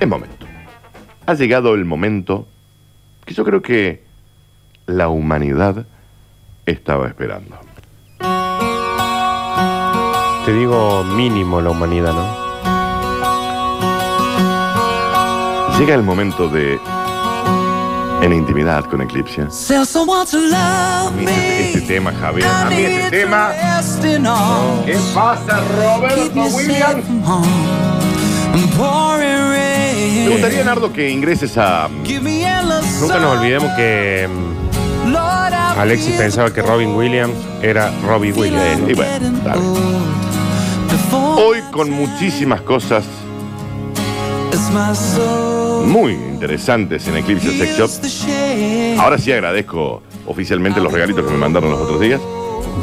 Es momento. Ha llegado el momento que yo creo que la humanidad estaba esperando. Te digo mínimo la humanidad, ¿no? Llega el momento de En intimidad con Eclipse. A mí este, este tema, Javier, a mí este tema. ¿Qué pasa, Roberto Williams? Me gustaría, Nardo, que ingreses a. Nunca nos olvidemos que mm, Alexis pensaba que Robin Williams era Robbie Williams. Y bueno, dale. Hoy con muchísimas cosas muy interesantes en Eclipse Sex Shop. Ahora sí agradezco oficialmente los regalitos que me mandaron los otros días.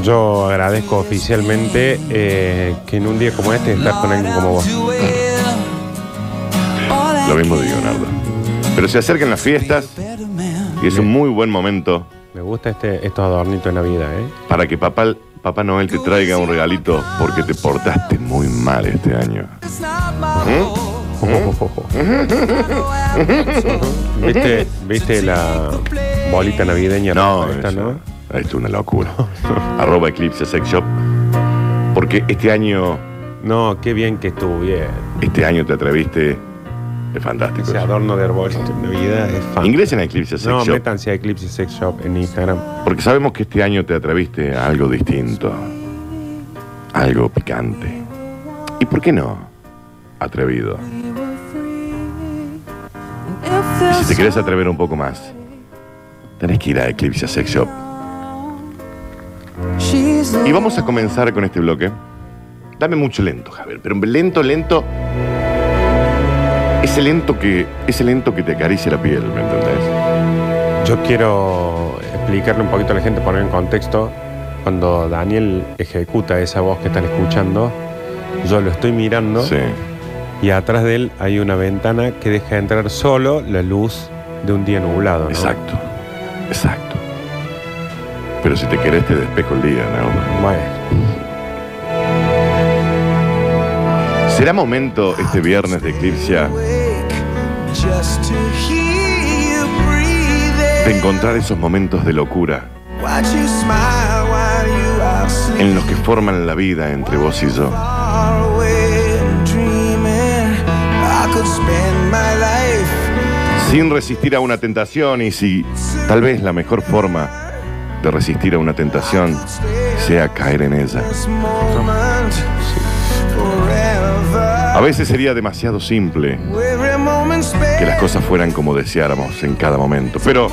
Yo agradezco oficialmente eh, que en un día como este estar con alguien como vos. Lo mismo digo, Nardo. Pero se acercan las fiestas y es un muy buen momento Me gusta este, estos adornitos de Navidad, ¿eh? para que papá, papá Noel te traiga un regalito porque te portaste muy mal este año. ¿Mm? fault. ¿Viste, ¿Viste la bolita navideña? No, esta, eso- ¿no? esto es una locura. Arroba Eclipse Sex Shop. Porque este año, No, qué bien que estuvo bien. este año te atreviste. Es fantástico. Ese eso. adorno de arbolito es fan. Ingresen a Eclipse Sex No, Shop. métanse a Eclipse Sex Shop en Instagram. Porque sabemos que este año te atreviste a algo distinto. Algo picante. ¿Y por qué no? Atrevido. Y si te querés atrever un poco más, tenés que ir a Eclipse Sex Shop. Y vamos a comenzar con este bloque. Dame mucho lento, Javier, pero lento, lento. Ese lento que, ese lento que te acaricia la piel, ¿me entendés? Yo quiero explicarle un poquito a la gente, poner en contexto. Cuando Daniel ejecuta esa voz que están escuchando, yo lo estoy mirando Sí. y atrás de él hay una ventana que deja entrar solo la luz de un día nublado. ¿no? Exacto. Exacto. Pero si te querés te despejo el día, ¿no? Bueno, ¿Será momento este viernes de you de encontrar esos momentos de locura en los que forman la vida entre vos y yo? Sin resistir a una tentación y si tal vez la mejor forma de resistir a una tentación sea caer en ella. A veces sería demasiado simple que las cosas fueran como deseáramos en cada momento. Pero.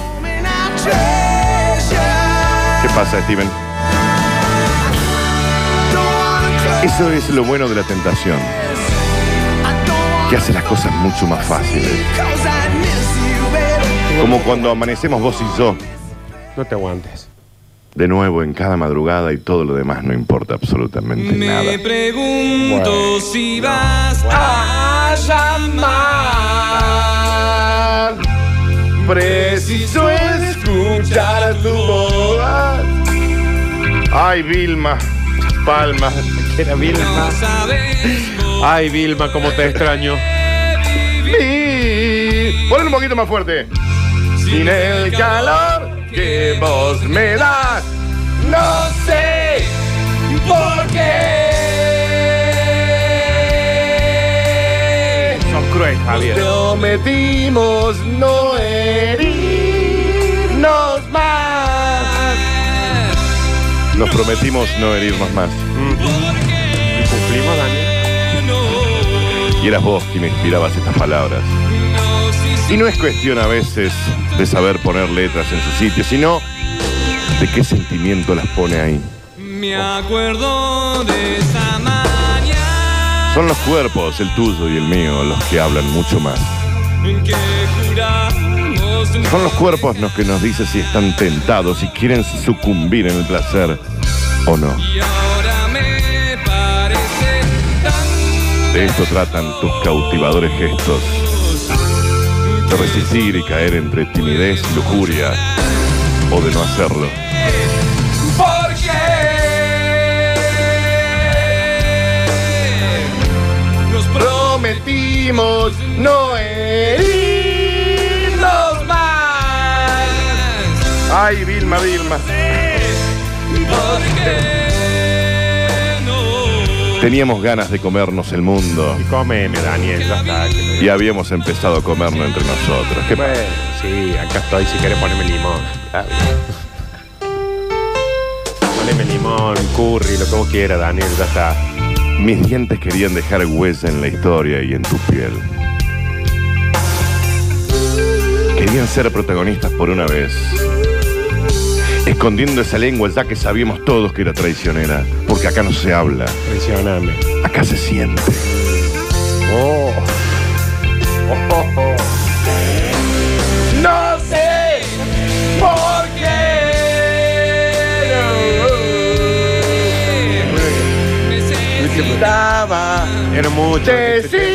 ¿qué pasa, Steven? Eso es lo bueno de la tentación, que hace las cosas mucho más fáciles. Como cuando amanecemos vos y yo, no te aguantes. De nuevo en cada madrugada y todo lo demás no importa absolutamente nada. Me pregunto Bueno. si vas a llamar. Preciso escuchar tu voz. Ay, Vilma, Palma. Era Vilma. Ay, Vilma, cómo te extraño. Ponle un poquito más fuerte. Sin el calor que vos me das, no sé por qué. Son cruel, Javier. Prometimos no herirnos más. Nos prometimos no herirnos más. ¿Y cumplimos, Daniel? Y eras vos quien inspirabas estas palabras. Y no es cuestión a veces de saber poner letras en su sitio, sino de qué sentimiento las pone ahí. Me acuerdo de esa mañana Son los cuerpos, el tuyo y el mío, los que hablan mucho más. Son los cuerpos los que nos dicen si están tentados, si quieren sucumbir en el placer o no. De esto tratan tus cautivadores gestos resistir y caer entre timidez y lujuria, o de no hacerlo. Porque nos prometimos no herirnos más. Ay, Vilma, Vilma. Porque Teníamos ganas de comernos el mundo Y cómeme, Daniel, ya está. que lo- y habíamos empezado a comernos entre nosotros. ¿Qué Bueno, sí, acá estoy si quieres ponerme limón. Está bien. Poneme limón, curry, lo que vos quieras, Daniel, ya está. Mis dientes querían dejar huella en la historia y en tu piel. Querían ser protagonistas por una vez. Escondiendo esa lengua ya que sabíamos todos que era traicionera. Porque acá no se habla, Presioname. acá se siente. Oh. Oh, oh, oh. No sé por Necesitaba Era mucho. este tema.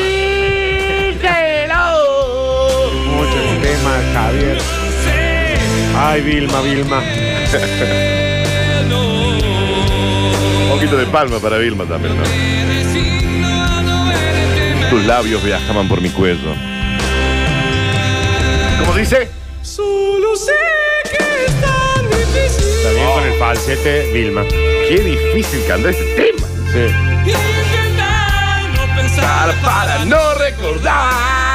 Mucho el tema, Javier. Ay, Vilma, Vilma. Un poquito de palma para Vilma también, ¿no? Tus labios viajaban por mi cuello. ¿Cómo dice? Solo sé que es tan difícil Está bien con el falsete, Vilma. Qué difícil cantar este tema. Sí. intentar no pensar Para no recordar.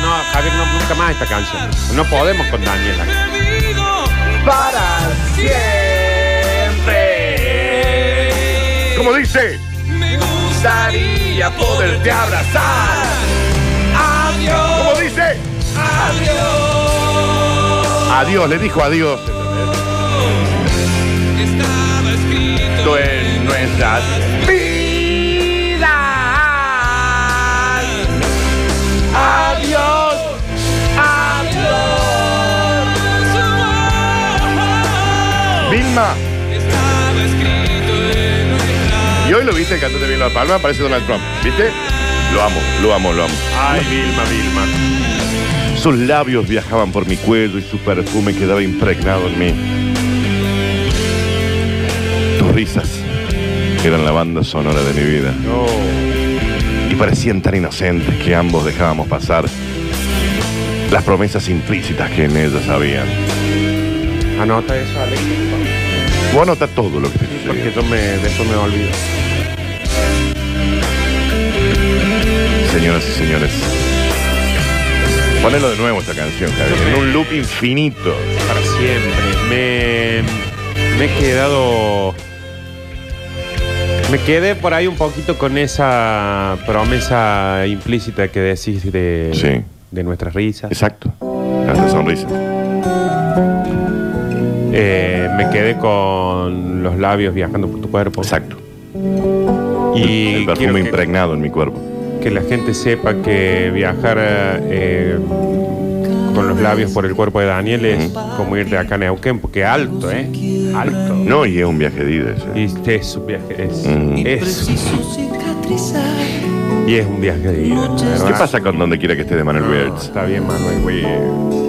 No, Javier, no, nunca más esta canción. No podemos con Daniela. Para siempre. ¿Cómo dice? Me Gustaría poderte abrazar. Adiós. ¿Cómo dice? Adiós. Adiós, le dijo adiós. Estaba escrito en nuestras vidas. Y hoy lo viste el cantante Vilma Palma, parece Donald Trump. ¿Viste? Lo amo, lo amo, lo amo. Ay, Vilma, Vilma. Sus labios viajaban por mi cuello y su perfume quedaba impregnado en mí. Tus risas eran la banda sonora de mi vida No. y parecían tan inocentes que ambos dejábamos pasar las promesas implícitas que en ellas habían. Anota eso, Alex. Vos anota todo lo que te Porque sucedió. yo me, después me olvido. Señoras y señores. Ponelo de nuevo esta canción, Javier. En un loop infinito. Para siempre. Me, me he quedado. Me quedé por ahí un poquito con esa promesa implícita que decís de, Sí. de nuestras risas. Exacto. Las sonrisas. Eh, me quedé con los labios viajando por tu cuerpo. Exacto. Y el perfume que, impregnado en mi cuerpo. que la gente sepa que viajar eh, con los labios por el cuerpo de Daniel es como ir de acá a Neuquén, porque alto, ¿eh? Alto. No, y es un viaje de ida. Y es un viaje, es, Mm. es- y es un viaje de ida. ¿Qué pasa con donde quiera que esté de Manuel No, está bien, Manuel. güey.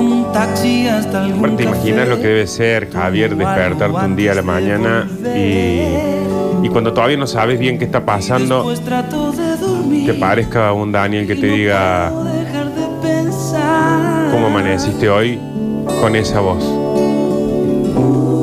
Un taxi hasta algún Aparte, café. imaginas lo que debe ser, Javier, despertarte un día a la mañana y, y cuando todavía no sabes bien qué está pasando, te parezca un Daniel que te diga cómo amaneciste hoy con esa voz.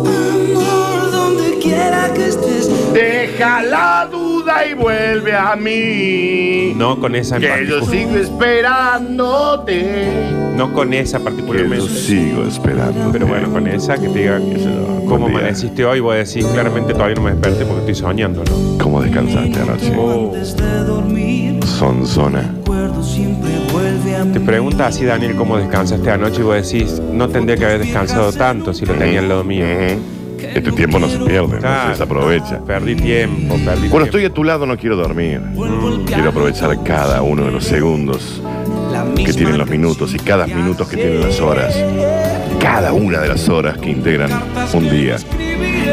Amor, donde quiera que estés. Deja la duda y vuelve a mí. No con esa en Que yo particular. sigo esperándote. No con esa Que yo particularmente. sigo esperando. Pero bueno, con esa que te diga cómo Buen día. amaneciste hoy, voy a decir claramente todavía no me desperté porque estoy soñando, ¿no? ¿Cómo descansaste anoche? Oh. Antes de dormir. Son zona. Recuerdo siempre vuelve a Te mí. pregunta así, Daniel, cómo descansaste anoche y vos decís, no tendría que haber descansado tanto si lo tenía al lado mío. Este tiempo no se pierde, no se desaprovecha. Perdí tiempo, perdí Cuando tiempo. estoy a tu lado no quiero dormir. Quiero aprovechar cada uno de los segundos que tienen los minutos y cada minutos que tienen las horas. Cada una de las horas que integran un día.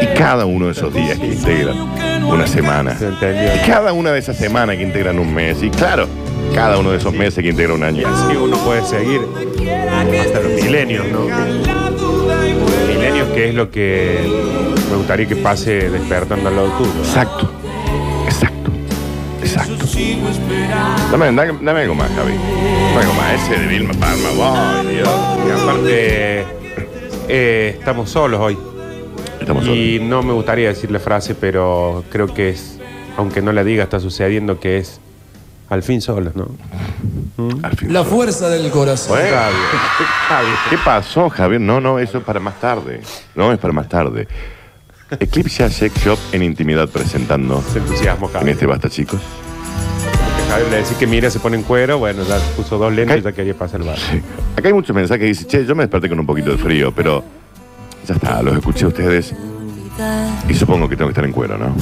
Y cada uno de esos días que integran una semana. Y cada una de esas semanas que integran un mes. Y claro, cada uno de esos meses que integra un año. Así uno puede seguir hasta los milenios, ¿no? Que es lo que me gustaría que pase despertando al lado tuyo. Exacto. Exacto. Exacto. Dame, dame, dame algo más, Javi. Dame algo más. Ese de Vilma Palma. ¡Ay, Dios! Y aparte, Eh, estamos solos hoy. Estamos solos. Y no me gustaría decir la frase, pero creo que es, aunque no la diga, está sucediendo que es al fin solos, ¿no? Al fin. La fuerza del corazón. Bueno, ¿Qué pasó, Javier? No, no, eso es para más tarde. No, es para más tarde. Eclipse Sex Shop en intimidad presentando Se entusiasmo, en Javier. este Basta, chicos. Porque Javier le decía que mira, se pone en cuero. Bueno, ya puso dos lentes y ya quería pasar el bar. Sí. Acá hay muchos mensajes que dicen, che, yo me desperté con un poquito de frío, pero ya está, los escuché a ustedes y supongo que tengo que estar en cuero, ¿no?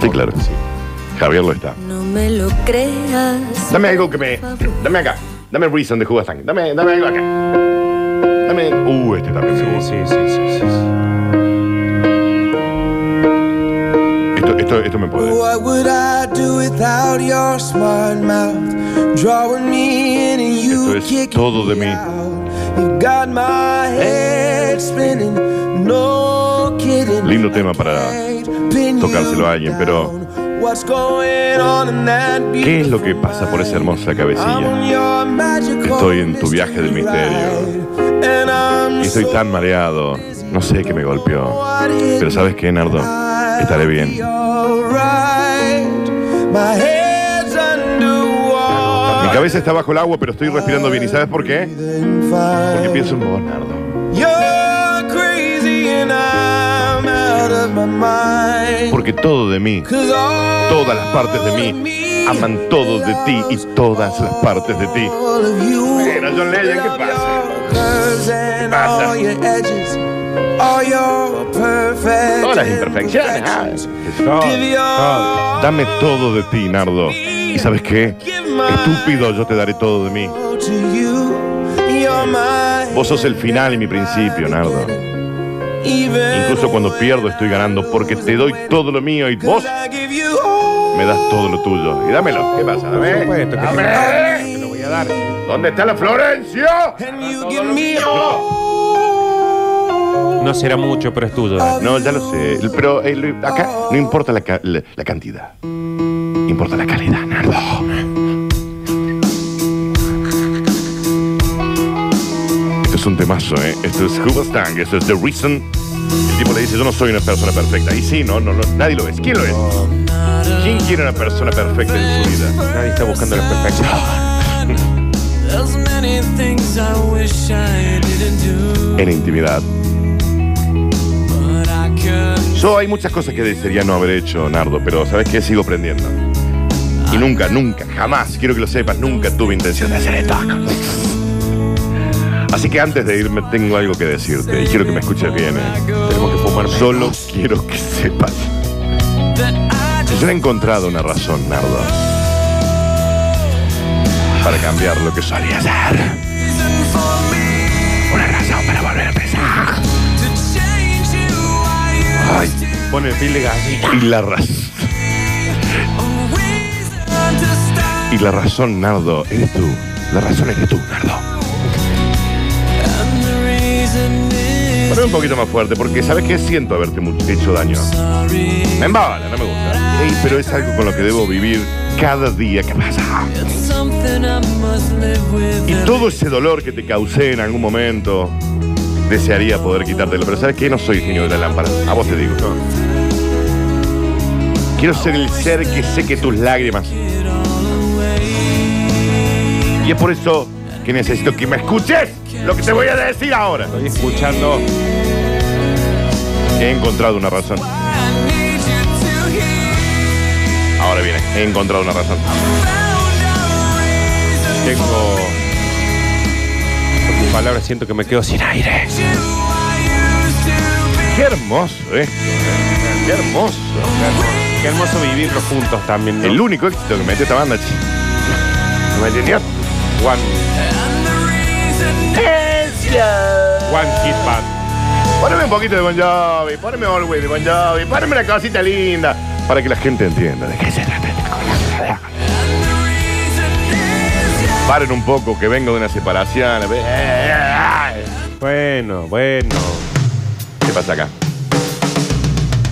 Sí, claro. Sí. Javier lo está. No me lo creas. Dame algo que me. Dame acá. Dame Reason de Jugasang. Dame, dame algo acá. Dame. Uh, este también. Sí, sí, sí, sí, sí. Esto, esto, esto me puede. What would I do without your smart mouth? Drawing me in and you Esto es kicking todo de me mí. out. You got my head spinning, no kidding. Lindo tema para tocárselo a alguien, pero down. What's going on in that ¿qué es lo que pasa por esa hermosa cabecilla? Estoy en tu viaje del misterio. Y estoy tan mareado. No sé qué me golpeó. Pero ¿sabes qué, Nardo? Estaré bien. Mi cabeza está bajo el agua, pero estoy respirando bien. ¿Y sabes por qué? Porque pienso en vos, Nardo. Porque todo de mí, 'Cause all todas las partes de mí, aman todo de ti y todas las partes de ti. of you. Bueno, John Legend, ¿qué pasa? Curves and pasa? all your edges. All your perfect Todas las imperfecciones. ah. Todo, Give your todo. Dame todo de ti, Nardo. ¿Y sabes qué? Estúpido, yo te daré todo de mí. all to you. You're my Vos sos el final y mi principio, Nardo. Even Incluso cuando pierdo estoy ganando porque te doy todo lo mío y vos I give you all. me das todo lo tuyo. Y dámelo. ¿Qué pasa? Por Dame. supuesto que Dame. te lo voy a dar. ¿Dónde está la Florencia? And you give me all. No será mucho, pero es tuyo. Dani. No, ya lo sé. Pero eh, lo- acá no importa la, ca- la- la cantidad. Importa la calidad, Nardo. Temazo, ¿eh? Esto es Hubastang, esto es The Reason. El tipo le dice, yo no soy una persona perfecta. Y sí, no, no, no, nadie lo es. ¿Quién lo es? ¿Quién quiere una persona perfecta en su vida? Nadie está buscando la perfección. En intimidad. Yo hay muchas cosas que desearía no haber hecho, Nardo, pero ¿sabes qué? Sigo aprendiendo. Y nunca, nunca, jamás, quiero que lo sepas, nunca tuve intención de hacer esto. Así que antes de irme tengo algo que decirte y quiero que me escuches bien. ¿eh? Tenemos que fumar. Solo quiero que sepas. Yo he encontrado una razón, Nardo, para cambiar lo que solía ser. Una razón para volver a empezar. Ay, Pone el de y la razón. Y la razón, Nardo, eres tú. La razón eres tú, Nardo. Un poquito más fuerte, porque ¿sabes qué? Siento haberte hecho daño. Me embala, no me gusta. Ey, pero es algo con lo que debo vivir cada día que pasa. Y todo ese dolor que te causé en algún momento, desearía poder quitártelo. Pero ¿sabes qué? No soy genio de la lámpara. A vos te digo. Quiero ser el ser que seque tus lágrimas. Y es por eso que necesito que me escuches lo que te voy a decir ahora. Estoy escuchando. He encontrado una razón. Ahora viene, he encontrado una razón. Tengo. Por tus palabras siento que me quedo sin aire. Qué hermoso, ¿eh? Qué hermoso. Qué hermoso vivirlo juntos también. ¿no? El único éxito que metió esta banda, chi. ¿No me entendió? One, one hit band. Poneme un poquito de Bon Jovi, poneme Always de Bon Jovi, poneme una cosita linda para que la gente entienda de qué se trata esta cosa. Paren un poco, que vengo de una separación. Bueno, bueno. ¿Qué pasa acá?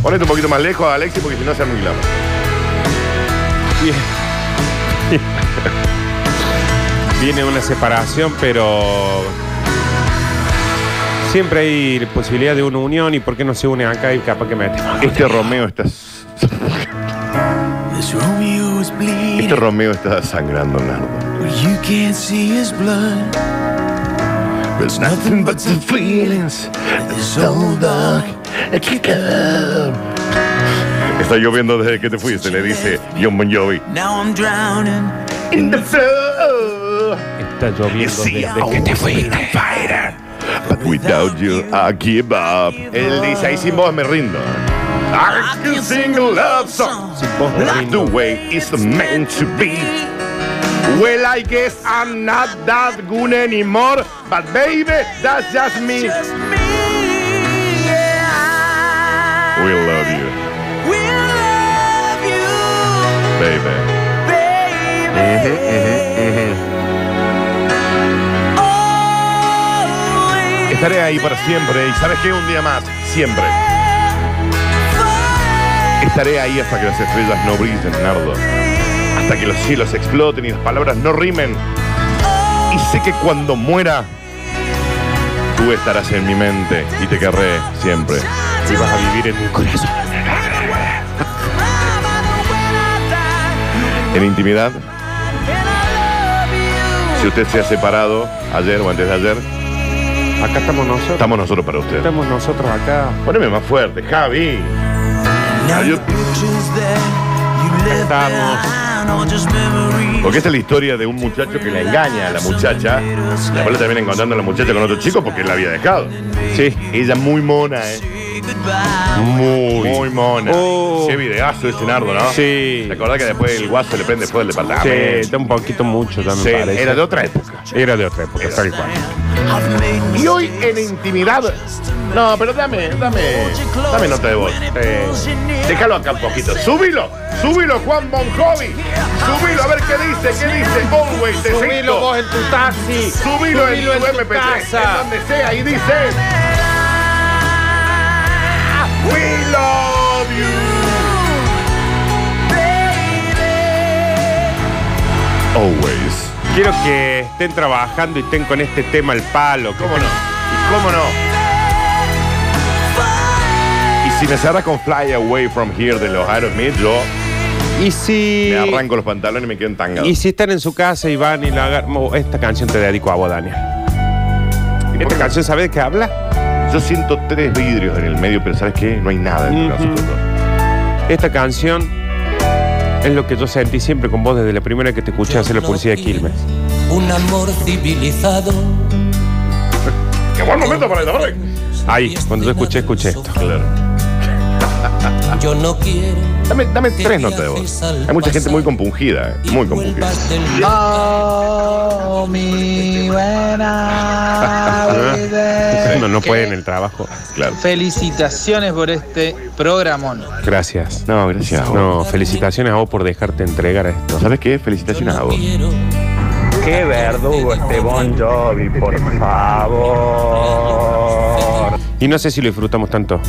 Ponete un poquito más lejos, Alexi, porque si no se. Bien. Viene una separación, pero Siempre hay posibilidad de una unión y por qué no se une acá y capaz que metemos. Este Romeo está. Este Romeo está sangrando, Nardo. You can't see his blood. There's nothing but the feelings. It's so dark. Está lloviendo desde que te fuiste, le dice John Bon Jovi. Now I'm drowning. In the flow. Está lloviendo desde que te fuiste. Without you, I give up. Él dice, ahí sin vos me rindo. I can sing a love song. Sin vos me Like the rindo. way it's meant to be. Well, I guess I'm not that good anymore, but baby, that's just me. Just me. Yeah. We love you, We love you, baby. Uh-huh, uh-huh, uh-huh. Estaré ahí para siempre y sabes que un día más, siempre. Estaré ahí hasta que las estrellas no brillen, Nardo. Hasta que los cielos exploten y las palabras no rimen. Y sé que cuando muera, tú estarás en mi mente y te querré siempre. Y vas a vivir en mi corazón. En intimidad, si usted se ha separado ayer o antes de ayer, Acá estamos nosotros. estamos nosotros para usted. Estamos nosotros acá. Poneme más fuerte, Javi. Left Estamos. Porque esta es la historia de un muchacho que la engaña a la muchacha. La abuela termina encontrando a la muchacha con otro chico porque él la había dejado. Sí. Ella muy mona, ¿eh? Muy. Muy mona. Oh. Qué videazo ese nardo, ¿no? Sí. ¿Te acordás que después el guaso le prende fuego del Sí, departamento? está un poquito mucho, Sí, parece. era de otra época. Era de otra época, tal cual. Y hoy en intimidad. No, pero dame, dame. Dame nota de voz. Eh, déjalo acá un poquito. Súbilo, súbilo, Juan Bonjovi. Súbilo, a ver qué dice, qué dice. Always te Subilo vos en tu taxi. Subilo en tu MP3, casa. en donde sea, y dice. We love you. Always. Quiero que estén trabajando y estén con este tema al palo. que ¿Cómo no? ¿Y cómo no? Y si me cerras con Fly Away From Here de los Aerosmith, yo Y si. me arranco los pantalones y me quedo entangado. Y si están en su casa y van y la agarran. Esta canción te dedico a vos, Daniel. ¿Y por ¿Esta qué? canción sabes de qué habla? Yo siento tres vidrios en el medio, pero ¿sabes qué? No hay nada entre nosotros dos. Esta canción es lo que yo sentí siempre con vos desde la primera que te escuché hacer la publicidad de Quilmes. Un amor civilizado. ¡Qué buen momento para el hombre! Ahí, cuando yo escuché, escuché esto. Claro. Yo no quiero. Dame, dame tres notas de voz. Hay mucha gente muy compungida, eh, muy compungida. Oh, mi buena vida. Uno no puede en el trabajo. Claro. Felicitaciones por este programón. Gracias. No, gracias a vos. No, felicitaciones a vos por dejarte entregar a esto. ¿Sabes qué? Felicitaciones a vos. Qué verdugo este Bon Jovi, por favor. Y no sé si lo disfrutamos tanto.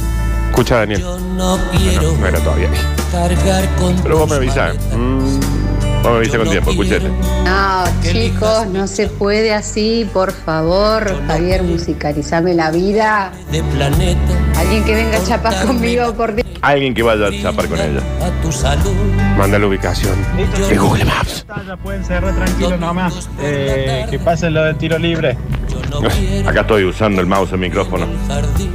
Escucha, Daniel. Yo no quiero no era todavía cargar con. Pero vos me avisás. maletas. Vos me avisas con tiempo, escuchate. No, chicos, no se puede así, por favor. Javier, musicalizame la vida. De planeta. Alguien que venga a chapar conmigo, por Dios. Alguien que vaya a chapar con ella. A tu salud. Manda la ubicación. De Google Maps. Ya pueden cerrar tranquilos nomás. Eh, que pasen lo del tiro libre. No Acá estoy usando el mouse, el micrófono. un jardín.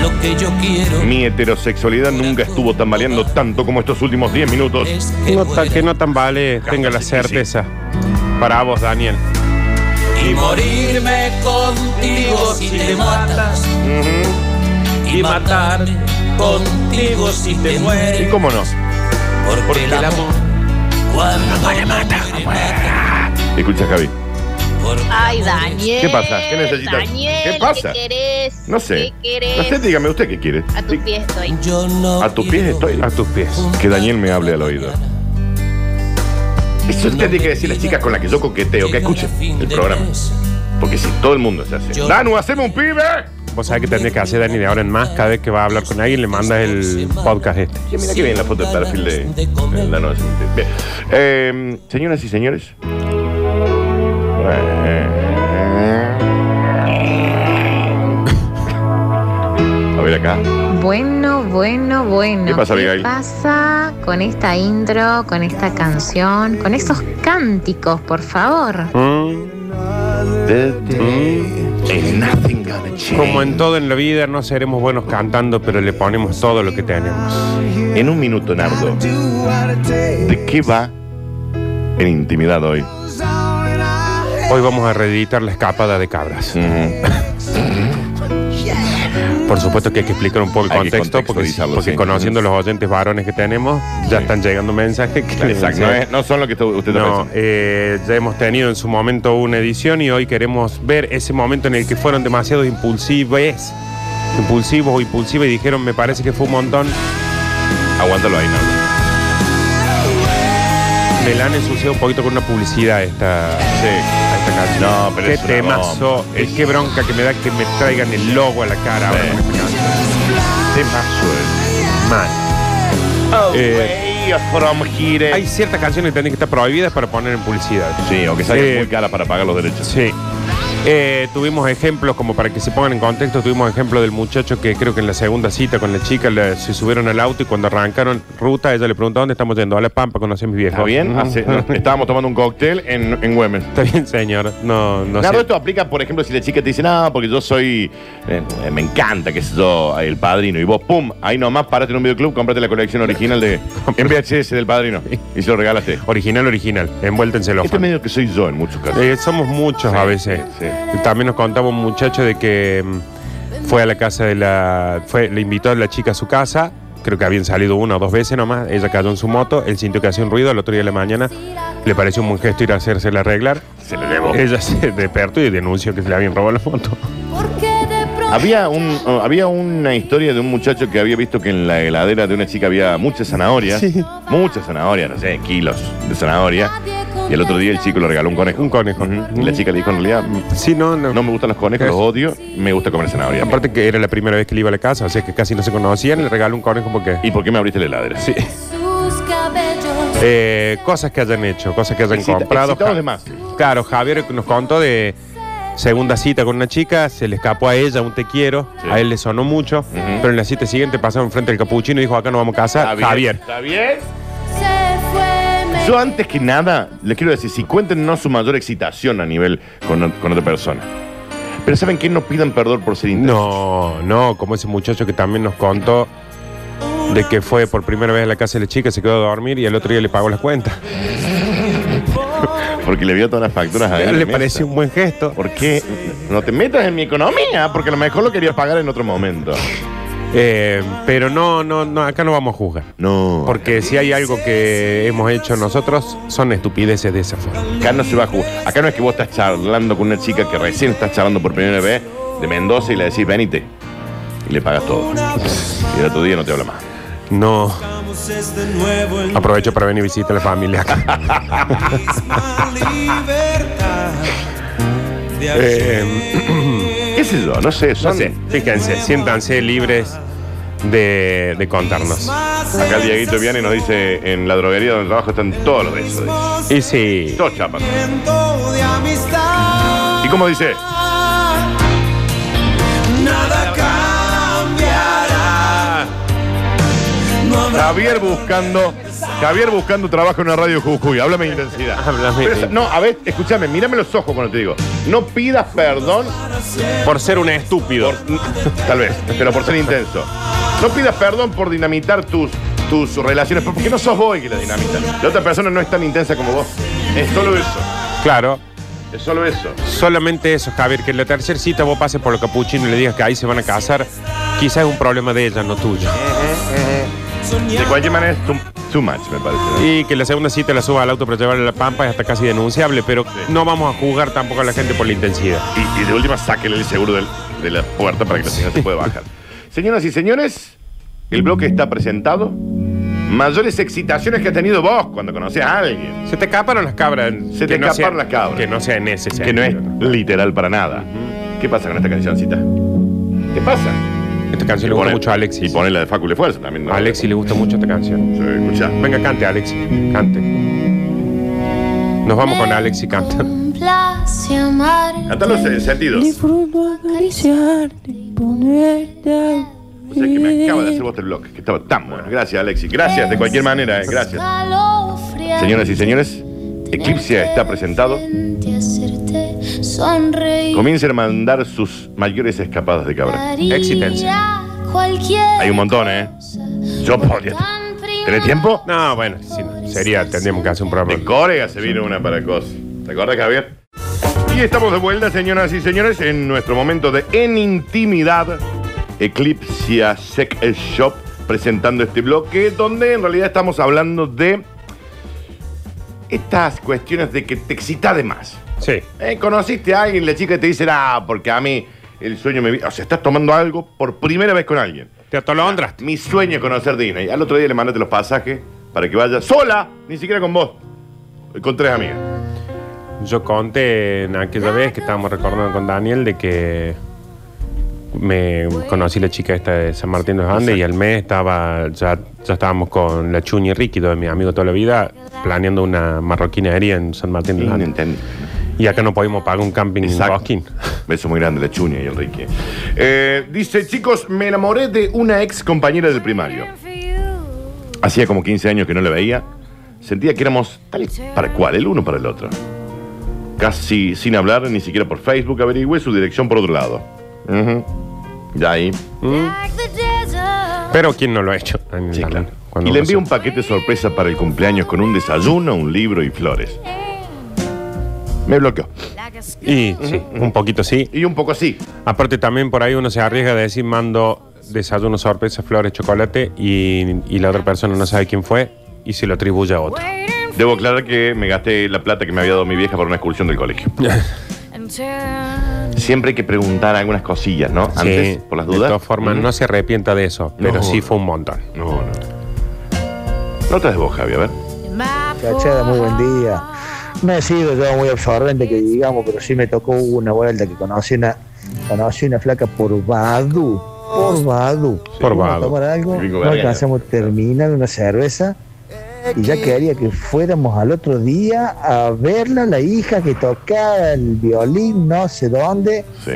Lo que yo quiero Mi heterosexualidad nunca estuvo tambaleando tanto como estos últimos 10 minutos. es que No, ta- mueras que no tan vale, tenga la certeza. Para vos, Daniel. y morirme contigo si te matas. Y matarme contigo si te ¿Y mueres. cómo no? Porque el amor cuando muere mata. Escucha, Javi. Ay, Daniel. ¿Qué pasa? ¿Qué necesitas? Daniel, ¿Qué pasa? ¿Qué querés? No sé. ¿Qué querés? No sé, dígame usted qué quiere. A tus pies estoy. yo no A tus pies estoy. A tus pies. Que Daniel me hable al oído. Eso usted tiene que decir las chicas con las que yo coqueteo, que escuchen el programa. Porque si todo el mundo se hace. Danu, hacemos un pibe. Vos sabés que tendría que hacer Dani de ahora en más. Cada vez que va a hablar con alguien, le mandas el podcast este. Que mira que bien la foto de perfil de, de Danu. Bien. Eh, señoras y señores. Bueno, bueno, bueno. ¿Qué pasa, Abigail? pasa con esta intro, con esta canción, con esos cánticos, por favor? Gonna change. Como en todo en la vida, no seremos buenos cantando, pero le ponemos todo lo que tenemos. En un minuto, Nardo, ¿de qué va en intimidad hoy? Hoy vamos a reeditar la escapada de cabras. Por supuesto que hay que explicar un poco el Hay que contexto, porque, contextualizarlo, porque sí. conociendo los oyentes varones que tenemos, ya están llegando mensajes que Exacto. No, es- no son lo que usted está No, pensando. eh, ya hemos tenido en su momento una edición y hoy queremos ver ese momento en el que fueron demasiado impulsivos, impulsivos o impulsivas y dijeron, me parece que fue un montón. Aguántalo ahí, Nardo. Me la han ensuciado un poquito con una publicidad esta, a esta canción. No, pero Qué es una temazo, bomba. el qué bronca que me da que me traigan el logo a la cara ahora Sí. con esta canción. Temazo es. Mal. Away from here. Hay ciertas canciones que tienen que estar prohibidas para poner en publicidad. Sí, aunque salga Eh, muy cara para pagar los derechos. Sí. Eh, tuvimos ejemplos, como para que se pongan en contexto, tuvimos ejemplo del muchacho que creo que en la segunda cita con la chica se subieron al auto y cuando arrancaron ruta, ella le preguntó dónde estamos yendo. A La Pampa, conocí a mis viejos. ¿Está bien? Ujú. Hace- no, estábamos tomando un cóctel en, en Güemes. Está bien, señor. No, no Nada, sé. esto aplica, por ejemplo, si la chica te dice, no, porque yo soy, eh, eh, me encanta, que es yo, el padrino, y vos, pum, ahí nomás parate en un videoclub, comprate la colección original de en VHS del padrino y se lo regalaste. Original, original. Envuelta en Este celofán. medio que soy yo en muchos casos. Eh, somos muchos a veces. sí, También nos contaba un muchacho de que mm, fue a la casa de la. Fue, le invitó a la chica a su casa. Creo que habían salido una o dos veces nomás. Ella cayó en su moto. Él sintió que hacía un ruido. Al otro día de la mañana le pareció un buen gesto ir a hacérsela arreglar. Se le llevó. Ella se despertó y denunció que se le habían robado la moto. Había, un, oh, había una historia de un muchacho que había visto que en la heladera de una chica había muchas zanahorias. Muchas zanahorias, no sé, kilos de zanahoria. Y el otro día el chico le regaló un conejo. Un conejo. Y la chica le dijo, en realidad, Sí, no, no. no me gustan los conejos, los odio, me gusta comer zanahoria. Aparte que era la primera vez que le iba a la casa, o sea que casi no se conocían. Le regaló un conejo porque. ¿Y por qué me abriste la heladera? Sí. Eh, cosas que hayan hecho, cosas que hayan Excita- comprado. excitados Ja- de más. Claro, Javier nos contó de segunda cita con una chica, se le escapó a ella un te quiero, Sí. a él le sonó mucho, pero en la cita siguiente pasaron frente al capuchino y dijo, acá nos vamos a casar. Javier. ¿Está bien? Yo antes que nada, les quiero decir, si cuenten no su mayor excitación a nivel con, con otra persona. Pero ¿saben qué? No pidan perdón por ser intensos. No, no, como ese muchacho que también nos contó de que fue por primera vez a la casa de la chica, se quedó a dormir y al otro día le pagó las cuentas. Porque le vio todas las facturas a él. le pareció un buen gesto. ¿Por qué no te metas en mi economía? Porque a lo mejor lo quería pagar en otro momento. Eh, pero no, no, no, acá no vamos a juzgar. No. Porque si hay algo que hemos hecho nosotros, son estupideces de esa forma. Acá no se va a jugar. Acá no es que vos estás charlando con una chica que recién estás charlando por primera vez de Mendoza y le decís, venite. Y le pagas todo. Y el otro día no te habla más. No. Aprovecho para venir y visitar a la familia acá. Eh, ¿Qué sé yo? No sé. no Son, sé, fíjense, siéntanse libres de, de contarnos. Acá el Dieguito viene y nos dice, en la droguería donde trabajo están todos los besos. dice. Y sí, Todos de amistad. ¿Y cómo dice? Nada cambiará. No habrá Javier buscando, Javier buscando trabajo en una radio Jujuy. Háblame de intensidad. Háblame Pero de- esa- no, a ver, escúchame, mírame los ojos cuando te digo. No pidas perdón por ser un estúpido. Tal vez, pero por ser intenso. No pidas perdón por dinamitar tus, tus relaciones, porque no sos vos el que la dinamita. La otra persona no es tan intensa como vos. Es solo eso. Claro, Es solo eso. solamente eso, Javier, que en la tercera cita vos pases por los capuchinos y le digas que ahí se van a casar, quizás es un problema de ella, no tuyo. De cualquier manera es too, too much, me parece. ¿no? Y que la segunda cita la suba al auto para llevarle a la pampa es hasta casi denunciable, pero no vamos a juzgar tampoco a la gente por la intensidad. Y, y de última, sáquele el seguro del- de la puerta para que la señora se pueda bajar. Señoras y señores, el bloque está presentado. Mayores excitaciones que has tenido vos cuando conocías a alguien. Se te escaparon las cabras. Se te escaparon las cabras. Que no sea en ese Que no es sentido, literal para nada. ¿Qué pasa con esta cancioncita? ¿Qué pasa? Esta canción le gusta mucho a Alexis. Y pone la de Facu de Fuerza también. ¿no? A Alexis le gusta mucho esta canción. Sí, escucha. Venga, cante, Alexis. Cante. Nos vamos con Alexis canta. Canta los eh, sentidos. Disfruto acariciarte, ponerte a O sea que me acaba de hacer vos el bloque, que estaba tan bueno. Gracias, Alexis. Gracias, de cualquier manera, eh, gracias. Señoras y señores, Eclipse está presentado. Comiencen a mandar sus mayores escapadas de cabra. Existencia. Hay un montón, ¿eh? Yo podría. ¿Tenés tiempo? No, bueno, no, sería, tendríamos que hacer un programa. De Corea se vino una para cosas. ¿Te acuerdas, Javier? Y estamos de vuelta, señoras y señores, en nuestro momento de En Intimidad, Eclipse Sec Shop, presentando este bloque, donde en realidad estamos hablando de estas cuestiones de que te excita de más. Sí. Eh, Conociste a alguien, la chica te dice, ah, porque a mí el sueño me... vi-". O sea, estás tomando algo por primera vez con alguien. Te atolondraste. Mi sueño es conocer Disney. Al otro día le mandaste los pasajes para que vaya sola, ni siquiera con vos, con tres amigas. Yo conté en aquella vez que estábamos recordando con Daniel de que me conocí la chica esta de San Martín de los Andes y al mes estaba ya, ya estábamos con la Chuña y Ricky, de mis amigos toda la vida, planeando una marroquinería en San Martín de los Andes. Entendí. Y acá no podíamos pagar un camping en Exacto. Cosquín. Beso muy grande, la Chuña y Enrique. Eh, dice, chicos, me enamoré de una ex compañera del primario. Hacía como 15 años que no la veía. Sentía que éramos tal para cual, el uno para el otro. Casi sin hablar, ni siquiera por Facebook, averigüé su dirección por otro lado. Ya ahí. Pero ¿quién no lo ha hecho? En Sí, claro. Y le envié un paquete sorpresa para el cumpleaños con un desayuno, un libro y flores. Me bloqueó. Y sí, un poquito sí. Y un poco así. Aparte también por ahí uno se arriesga de decir mando desayuno, sorpresa, flores, chocolate y, y la otra persona no sabe quién fue y se lo atribuye a otro. Debo aclarar que me gasté la plata que me había dado mi vieja por una excursión del colegio. Siempre hay que preguntar algunas cosillas, ¿no? Antes, Sí, por las De dudas. todas formas, Mm. no se arrepienta de eso, pero No. sí fue un montón. No, no. No te des vos, Javi, a ver. Cachada, muy buen día. No he sido yo muy absorbente que digamos, pero sí me tocó una vuelta que conocí una, conocí una flaca por Badu. Por Badu. Por Badu. tomar algo, no alcanzamos a terminar una cerveza y ya quería que fuéramos al otro día a verla, la hija que tocaba el violín, no sé dónde. Sí.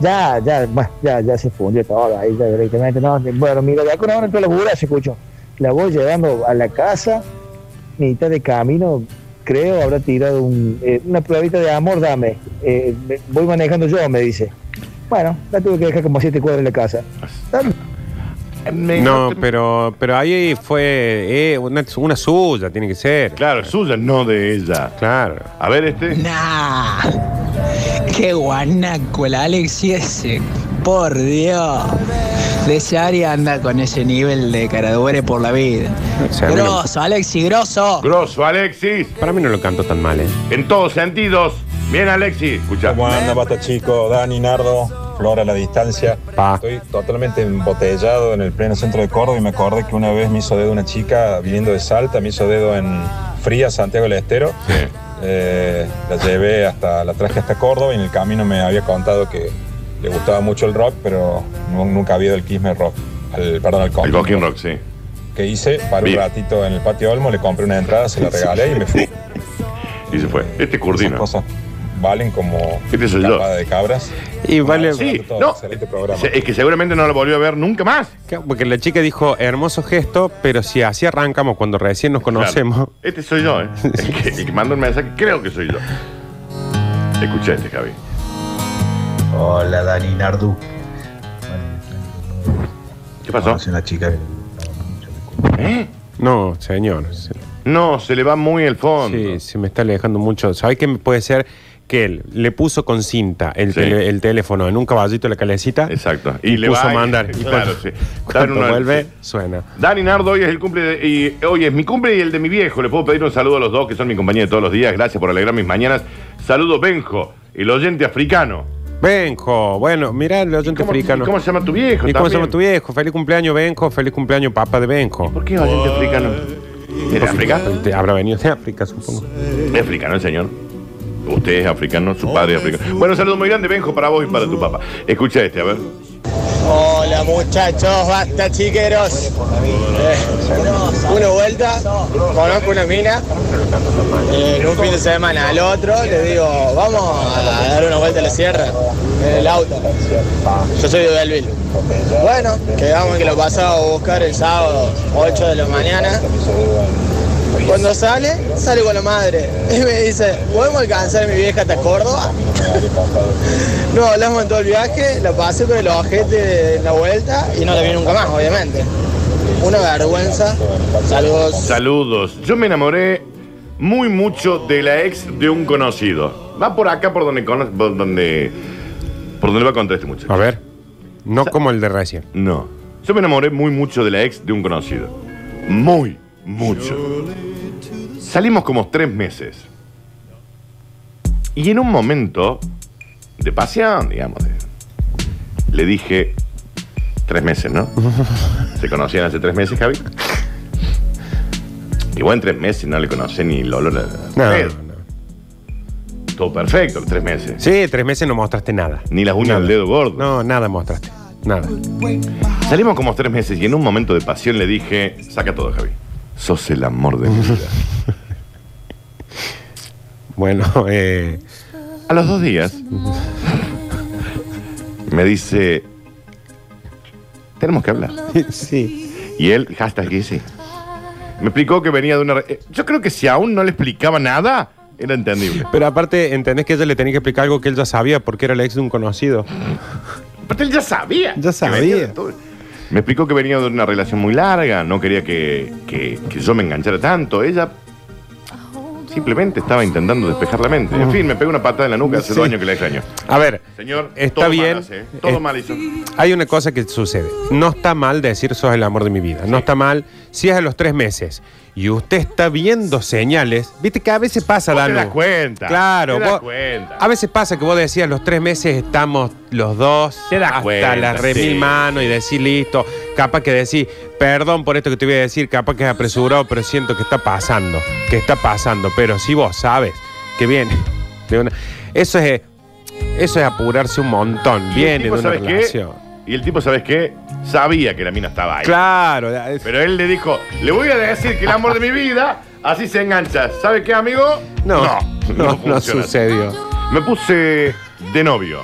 Ya, ya, bueno, ya, ya se fundió todo ahí ya directamente. No, bueno, mira, de acá no van a entrar los se escucho. La voy llevando a la casa, mitad de camino, creo, habrá tirado un, eh, una pruebita de amor, dame. Eh, me- voy manejando yo, me dice. Bueno, la tuve que dejar como siete cuadras en la casa. Dame. No, pero, pero ahí fue eh, una, una suya, tiene que ser. Claro, suya, no de ella. Claro. A ver, este. Nah. Qué guanaco el Alexi ese. Por Dios. Desearía andar con ese nivel de caradure por la vida. O sea, a mí no- Grosso, Alexi, grosso. Grosso, Alexis. para mí no lo canto tan mal, ¿eh? En todos sentidos. Bien, Alexis. Escucha. ¿Cómo anda, bata chico? Dani, Nardo, Flora a la distancia. Pa. Estoy totalmente embotellado en el pleno centro de Córdoba y me acordé que una vez me hizo dedo una chica viniendo de Salta, me hizo dedo en Fría, Santiago del Estero. Sí. Eh, la llevé hasta, la traje hasta Córdoba y en el camino me había contado que le gustaba mucho el rock, pero nu- nunca había ido al Kismet Rock. Al, perdón, al El Cosquín Cosquín Rock, sí. Que hice, paré un ratito en el patio Olmo, le compré una entrada, se la regalé y me fui. Y se fue. Este es Esas Curdino. cosas valen como Este soy yo. capada de cabras. Y vale, Sí, Todo, no. excelente programa. Se- Es que seguramente no lo volvió a ver nunca más. porque la chica dijo, hermoso gesto, pero si así arrancamos cuando recién nos conocemos, Claro. Este soy yo, ¿eh? El que, el que manda un mensaje, creo que soy yo. Escucha este, Javi. Hola Dani Nardu. ¿Qué pasó? Conocí una chica que ¿Eh? no, señor. se- No, se le va muy el fondo. Sí, se me está alejando mucho. ¿Sabes qué puede ser? Que él le puso con cinta el, Sí. tele- el teléfono en un caballito de la calecita Exacto. y, le puso va a mandar. Y Claro, cuando, sí. cuando vuelve, sí. suena. Dani Nardo, hoy es el cumple de- y hoy es mi cumple y el de mi viejo. Le puedo pedir un saludo a los dos que son mi compañía de todos los días. Gracias por alegrar mis mañanas. Saludo Benjo, el oyente africano. Benjo, bueno, mirá el oyente ¿Cómo, africano. y cómo se llama tu viejo? ¿Y cómo se llama tu viejo? Feliz cumpleaños, Benjo. Feliz cumpleaños, papá de Benjo. ¿Por qué oyente africano? ¿Es de África? Habrá venido de África, supongo. Es africano el señor. Usted es africano, su padre es africano. Bueno, un saludo muy grande, Benjo, para vos y para tu papá. Escucha este, a ver. Hola muchachos, basta chiqueros. Eh, una vuelta, conozco una mina, eh, en un fin de semana al otro, le digo, vamos a dar una vuelta a la sierra, en el auto. Yo soy de Belleville. Bueno, quedamos que lo pasaba a buscar el sábado, 8 de la mañana. Cuando sale, sale con la madre. Y me dice, ¿podemos alcanzar a mi vieja hasta Córdoba? no, hablamos en todo el viaje, la pasé con el ojete en la vuelta y no la vi nunca más, obviamente. Una vergüenza. Saludos. Saludos. Yo me enamoré muy mucho de la ex de un conocido. Va por acá por donde cono- por donde por donde va a contar este muchacho. A ver. No como el de recién. No. Yo me enamoré muy mucho de la ex de un conocido. Muy mucho. Salimos como tres meses. Y en un momento de pasión, digamos, de- le dije tres meses, ¿no? Se conocían hace tres meses, Javi. Igual en tres meses no le conocí ni el olor a No, Fred. Todo perfecto, tres meses. Sí, tres meses no mostraste nada. Ni las uñas del dedo gordo. No, nada mostraste. Nada. Salimos como tres meses y en un momento de pasión le dije, saca todo, Javi. Sos el amor de mi vida. Bueno, eh, A los dos días me dice, tenemos que hablar. sí. Y él, hashtag que sí. Me explicó que venía de una... re- eh, Yo creo que si aún no le explicaba nada, era entendible. Pero aparte, ¿entendés que ella le tenía que explicar algo que él ya sabía porque era el ex de un conocido? Aparte él ya sabía. Ya que venía de sabía. todo. Me explicó que venía de una relación muy larga, no quería que, que- que yo me enganchara tanto. Ella simplemente estaba intentando despejar la mente. En fin, me pegó una patada en la nuca hace Sí. dos años que la extraño. A ver, Señor, Está todo bien. mal hace, todo Eh, mal hizo. hay una cosa que sucede. No está mal decir sos el amor de mi vida. No está mal si es a los tres meses y usted está viendo señales. Viste que a veces pasa, Vos te Danu. das cuenta. Claro, Te das vos- cuenta. A veces pasa que vos decías, los tres meses estamos los dos Te das hasta cuenta, las re sí. mil manos y decir listo. Capaz que decir, perdón por esto que te voy a decir, capaz que es apresurado, pero siento que está pasando, que está pasando. Pero si vos sabes que viene de una. Eso es, eso es apurarse un montón. Y el Viene de tipo, una ¿sabes qué? relación. Y el tipo, ¿sabes qué? Sabía que la mina estaba ahí. Claro. Pero él le dijo, le voy a decir que el amor de mi vida, así se engancha. ¿Sabe qué, amigo? No, no, no funciona así. sucedió. Me puse de novio.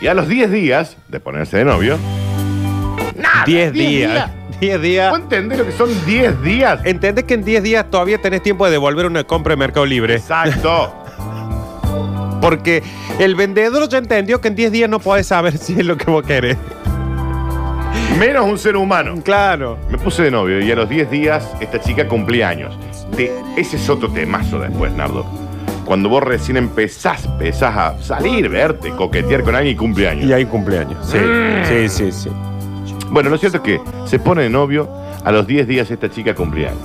Y a los 10 días de ponerse de novio, nada. 10 10 días. 10 días. ¿Vos entendés lo que son 10 días? ¿Entendés que en 10 días todavía tenés tiempo de devolver una compra de Mercado Libre? Exacto. Porque el vendedor ya entendió que en 10 días no podés saber si es lo que vos querés. Menos un ser humano. Claro. Me puse de novio y a los 10 días esta chica cumplía años. De, ese es otro temazo después, Nardo. Cuando vos recién empezás, empezás a salir, verte, coquetear con alguien y cumple años. Y hay cumpleaños. Sí, Mm. sí, sí, sí. Bueno, lo cierto es que se pone de novio, a los 10 días esta chica cumplía años.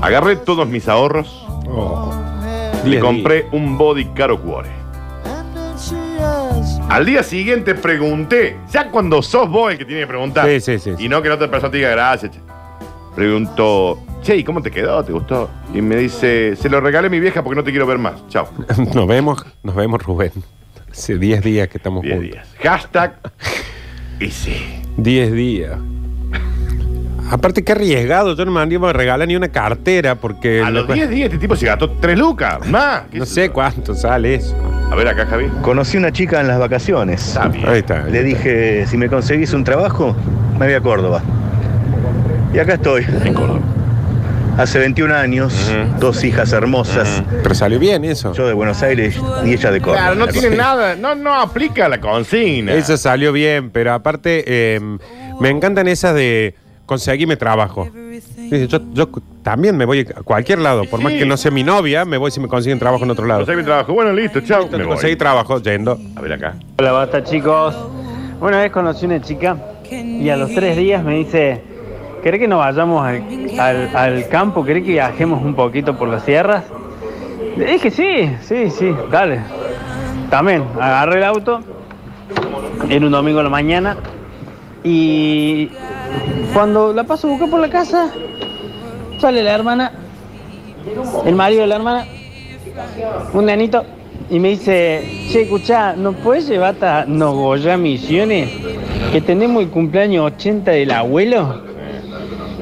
Agarré todos mis ahorros, le 10 compré un body caro cuore. Al día siguiente pregunté, ya cuando sos vos el que tiene que preguntar. Sí, sí, sí, sí. Y no que la otra persona te diga gracias. che". Preguntó, che, ¿y cómo te quedó? ¿Te gustó? Y me dice, se lo regalé a mi vieja porque no te quiero ver más. Chao. Nos vemos, nos vemos, Rubén. Hace 10 días que estamos 10 juntos. días. Hashtag, y sí. 10 días. Aparte, qué arriesgado. Yo no me animo a regalar ni una cartera porque. A los 10 días este tipo se gastó 3 lucas. Más. ¿Qué No sé cuánto sale eso. A ver acá, Javi. Conocí una chica en las vacaciones. Está bien. Ahí está. Le dije, si me conseguís un trabajo, me voy a Córdoba. Y acá estoy. En Córdoba. Hace 21 años, Ujú. dos hijas hermosas. Pero salió bien eso. Yo de Buenos Aires y ella de Córdoba. Claro, no tiene cosa. nada, no, no aplica la consigna. Eso salió bien, pero aparte eh, me encantan esas de conseguirme trabajo. Dice, Yo, yo también me voy a cualquier lado, por más que no sea mi novia, me voy si me consiguen trabajo en otro lado. Conseguí mi trabajo. Bueno, listo, chao. Me voy. Conseguí trabajo yendo. A ver acá. Hola, basta chicos. Una vez conocí una chica y a los tres días me dice, ¿querés que nos vayamos al, al- al campo? ¿Querés que viajemos un poquito por las sierras? Le dije, sí, sí, sí, dale. También, agarré el auto, era un domingo a la mañana y cuando la paso a buscar por la casa, sale la hermana, el marido de la hermana, un nenito, y me dice, che, escuchá, ¿no puedes llevarte a Nogoyá Misiones? Que tenemos el cumpleaños 80 del abuelo.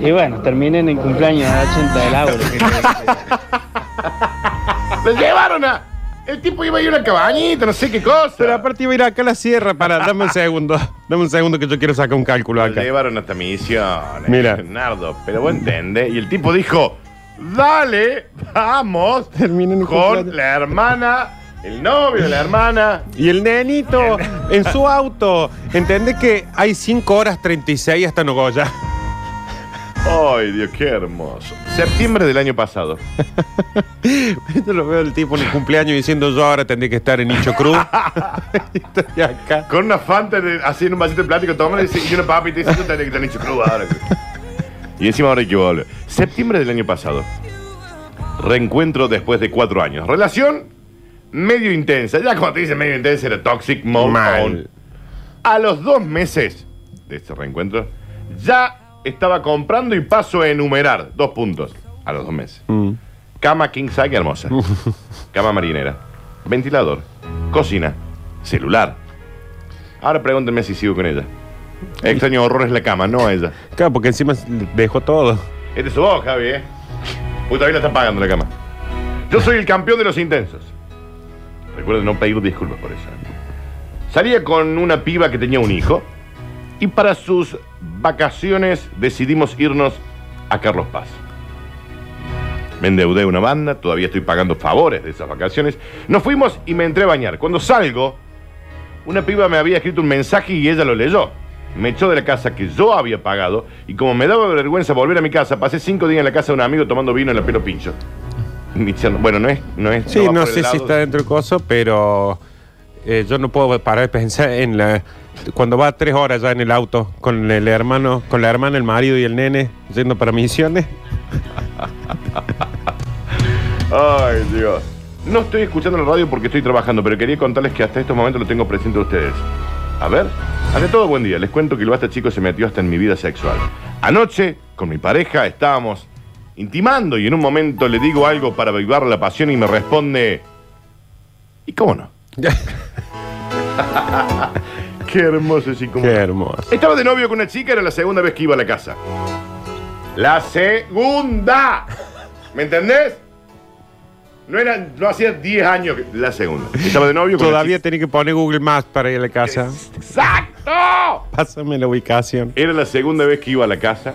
Y bueno, terminé en el cumpleaños de 80 del Lauro. que ¡Lo llevaron a! El tipo iba a ir a una cabañita, no sé qué cosa. Pero aparte iba a ir acá a la sierra para. Dame un segundo. Dame un segundo que yo quiero sacar un cálculo Lo acá. llevaron hasta misiones. Mira. Nardo, pero vos entendés. Y el tipo dijo: Dale, vamos Termina en un con la hermana, el novio de la hermana. Y el nenito en su auto. ¿Entendés que hay 5 horas 36 hasta Nogoya? Ay, Dios, qué hermoso. Septiembre del año pasado. Yo lo veo el tipo en el cumpleaños diciendo yo ahora tendría que estar en Nicho Cruz. Estoy acá. Con una fanta de- así en un vasito de plástico, toma y dice- y una papa y te dice: tenés que estar en Cruz ahora. Y encima ahora hay que volver. Septiembre del año pasado. Reencuentro después de cuatro años. Relación medio intensa. Ya cuando te dicen medio intensa era toxic mode Mal. on. A los dos meses de este reencuentro, ya estaba comprando y paso a enumerar dos puntos. A los dos meses. Mm. Cama king size hermosa. Cama marinera. Ventilador. Cocina. Celular. Ahora pregúntenme si sigo con ella. Extraño horror es la cama, no a ella. Claro, porque encima dejó todo. Este es su voz, Javi, ¿eh? Uy, todavía la están pagando la cama. Yo soy el campeón de los intensos. Recuerden no pedir disculpas por eso. Salía con una piba que tenía un hijo y para sus vacaciones decidimos irnos a Carlos Paz. Me endeudé una banda, todavía estoy pagando favores de esas vacaciones. Nos fuimos y me entré a bañar. Cuando salgo, una piba me había escrito un mensaje y ella lo leyó. Me echó de la casa que yo había pagado y como me daba vergüenza volver a mi casa, pasé cinco días en la casa de un amigo tomando vino en la pelo pincho. Bueno, no es... No es Sí, no sé si está dentro del coso, pero eh, yo no puedo parar de pensar en la. Cuando va tres horas ya en el auto con el hermano, con la hermana, el marido y el nene yendo para misiones. Ay, Dios. No estoy escuchando la radio porque estoy trabajando, pero quería contarles que hasta estos momentos lo tengo presente a ustedes. A ver, ante todo, buen día. Les cuento que el basta chico se metió hasta en mi vida sexual. Anoche, con mi pareja, estábamos intimando y en un momento le digo algo para avivar la pasión y me responde... ¿Y cómo no? Qué hermoso, como... Qué hermoso. Estaba de novio con una chica, era la segunda vez que iba a la casa. La segunda. ¿Me entendés? No era, no hacía 10 años que- la segunda. Estaba de novio con Todavía tenía que poner Google Maps para ir a la casa. ¡Exacto! Pásame la ubicación. Era la segunda vez que iba a la casa.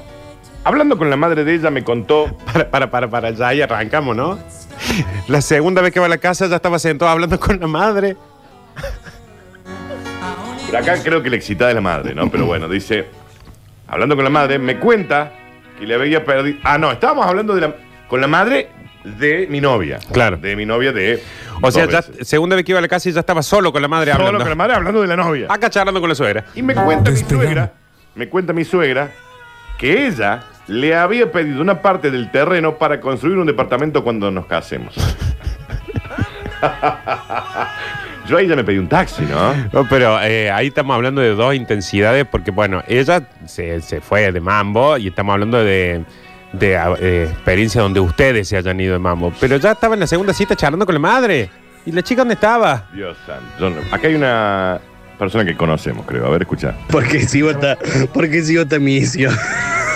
Hablando con la madre de ella me contó. Para, para, para, para, ya y arrancamos, ¿no? La segunda vez que va a la casa ya estaba sentado hablando con la madre. Pero acá creo que la excitada es la madre, ¿no? Pero bueno, dice. Hablando con la madre, me cuenta que le había perdido. Ah, no, estábamos hablando de la, con la madre de mi novia. Claro. De mi novia de. O sea, ya, veces. segunda vez que iba a la casa y ya estaba solo con la madre Solo hablando. con la madre hablando de la novia. Acá charlando con la suegra. Y me cuenta mi suegra, me cuenta mi suegra, que ella le había pedido una parte del terreno para construir un departamento cuando nos casemos. Yo a ella me pedí un taxi, ¿no? No, pero eh, ahí estamos hablando de dos intensidades porque, bueno, ella se, se fue de mambo y estamos hablando de, de, eh, experiencia donde ustedes se hayan ido de mambo. Pero ya estaba en la segunda cita charlando con la madre. ¿Y la chica dónde estaba? Dios santo. Yo no- Acá hay una persona que conocemos, creo. A ver, escucha. Porque sigo esta, porque sigo esta misión.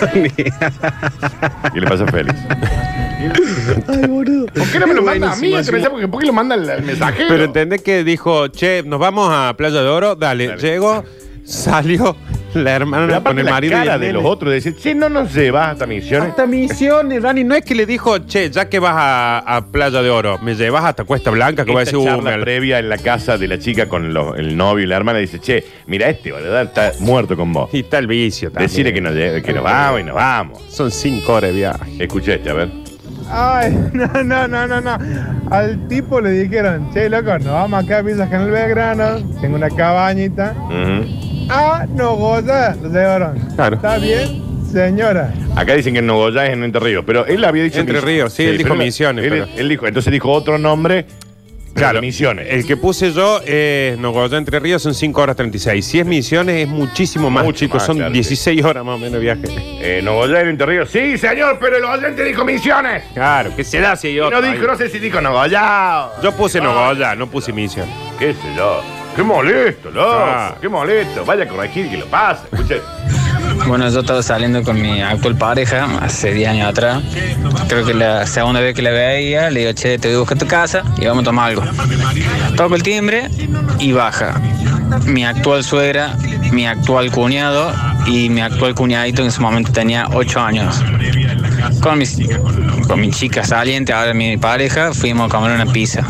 ¿Qué le pasa a Félix? Ay, boludo. ¿Por qué no me lo manda a mí? Pensaba, ¿Por qué lo manda el, el mensajero? Pero entendés que dijo, che, nos vamos a Playa de Oro. Dale, llegó, salió la Pero hermana con aparte el la marido. y cara el de nene. los otros, de decir, che, no nos llevas hasta misiones. Hasta misiones, Dani. No es que le dijo, che, ya que vas a, a Playa de Oro, me llevas hasta Cuesta Blanca, que voy a Esta decir, uh, charla me- previa en la casa de la chica con los- el novio y la hermana dice, che, mira este, ¿verdad? Está muerto con vos. Y está el vicio también. Decirle que nos, lleve, que nos vamos y nos vamos. Son cinco horas de viaje. Escuché este, a ver. Ay, no, no, no, no, no. Al tipo le dijeron, che, loco, nos vamos acá a Villa General Belgrano, tengo una cabañita. Ujú. Ah, no goza, lo llevaron. Claro. ¿Está bien, señora? Acá dicen que en Nogoyá es en Entre Ríos, pero él había dicho Entre Mis- Ríos, sí, él dijo pero Misiones, Él, pero- él dijo, entonces dijo otro nombre, claro, Misiones. El que puse yo, eh, Nogoyá Entre Ríos, son 5 horas 36. Si es Misiones, es muchísimo más, Mucho chicos. más, son claro, 16 horas más o menos de viaje. Eh, Nogoyá era Entre Ríos. Sí, señor, pero el oyente dijo Misiones. Claro, que se da si hay Y otro. no dijo, no sé si dijo Nogoyá. Yo puse Nogoyá, no puse Misiones. ¿Qué sé yo? Qué molesto, loco. Ah. Qué molesto. Vaya a corregir que lo pasa. Escuche. Bueno, yo estaba saliendo con mi actual pareja hace 10 años atrás. Creo que la segunda vez que la veía, le digo, che, te voy a buscar tu casa y vamos a tomar algo. Toco el timbre y baja. Mi actual suegra, mi actual cuñado y mi actual cuñadito en ese momento tenía 8 años. Con, mis, con mi chica saliente, ahora mi pareja, fuimos a comer una pizza.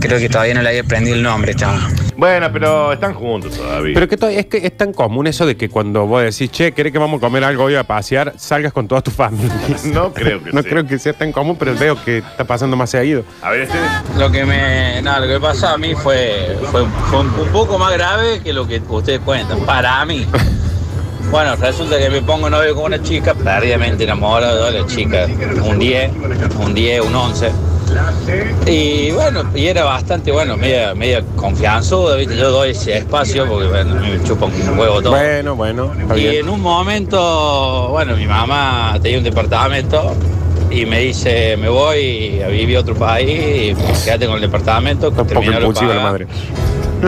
Creo que todavía no le había aprendido el nombre, chavo. Bueno, pero están juntos todavía. Pero que to- es que es tan común eso de que cuando vos decís, che, ¿querés que vamos a comer algo hoy a pasear? Salgas con toda tu familia. No creo que No sea. creo que sea tan común, pero veo que está pasando más seguido. A ver, este. Lo que me, no, lo que pasó a mí fue, fue, fue un, un poco más grave que lo que ustedes cuentan. Para mí. Bueno, resulta que me pongo novio con una chica, perdidamente enamorado de la chica, un 10, un 10, un 11. Y bueno, y era bastante, bueno, media, media confianzuda, ¿viste? Yo doy ese espacio porque, bueno, me chupa un huevo todo. Bueno, bueno, Y bien. en un momento, bueno, mi mamá tenía un departamento y me dice, me voy a vivir a otro país y quédate con el departamento. que Un poco terminalo de impulsiva la pagar". madre.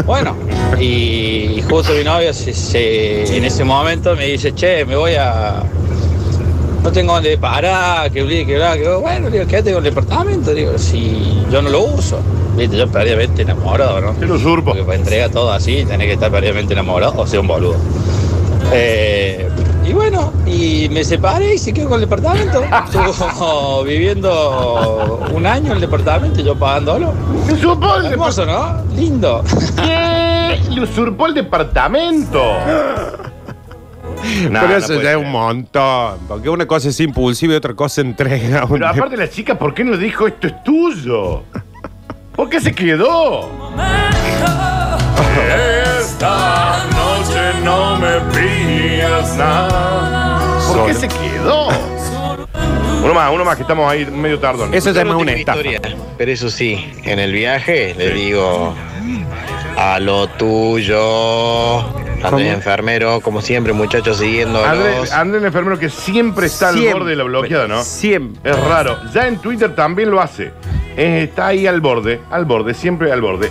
Bueno, y justo mi novio se- se- en ese momento me dice, che, me voy a... No tengo dónde parar, que bli, que bla, que bla". Bueno, digo, quédate con el departamento. Digo, si yo no lo uso. Viste, yo perdidamente enamorado, ¿no? Te lo usurpo. Porque para entregar todo así, tenés que estar perdidamente enamorado o ser un boludo. Eh, y bueno, y me separé y se quedó con el departamento. Estuvo viviendo un año en el departamento y yo pagándolo. Usurpó el Hermoso, ¿no? Lindo. ¿Qué? Le usurpó el departamento. No, pero eso ya es un montón. Porque una cosa es impulsiva y otra cosa entrega. un- Pero aparte la chica, ¿por qué no dijo esto es tuyo? ¿Por qué se quedó? Esta noche no me pidas nada. ¿Por qué Solo. se quedó? Uno más, uno más que estamos ahí medio tardón. Eso ya es Última una estafa. historia, Pero eso sí, en el viaje le digo a lo tuyo. Andrés enfermero, como siempre, muchachos siguiéndolos. Andrés, Andrés el enfermero que siempre está al Siempre. borde de la bloqueada, ¿no? Siempre. Es raro. Ya en Twitter también lo hace. Eh, está ahí al borde, al borde, siempre al borde.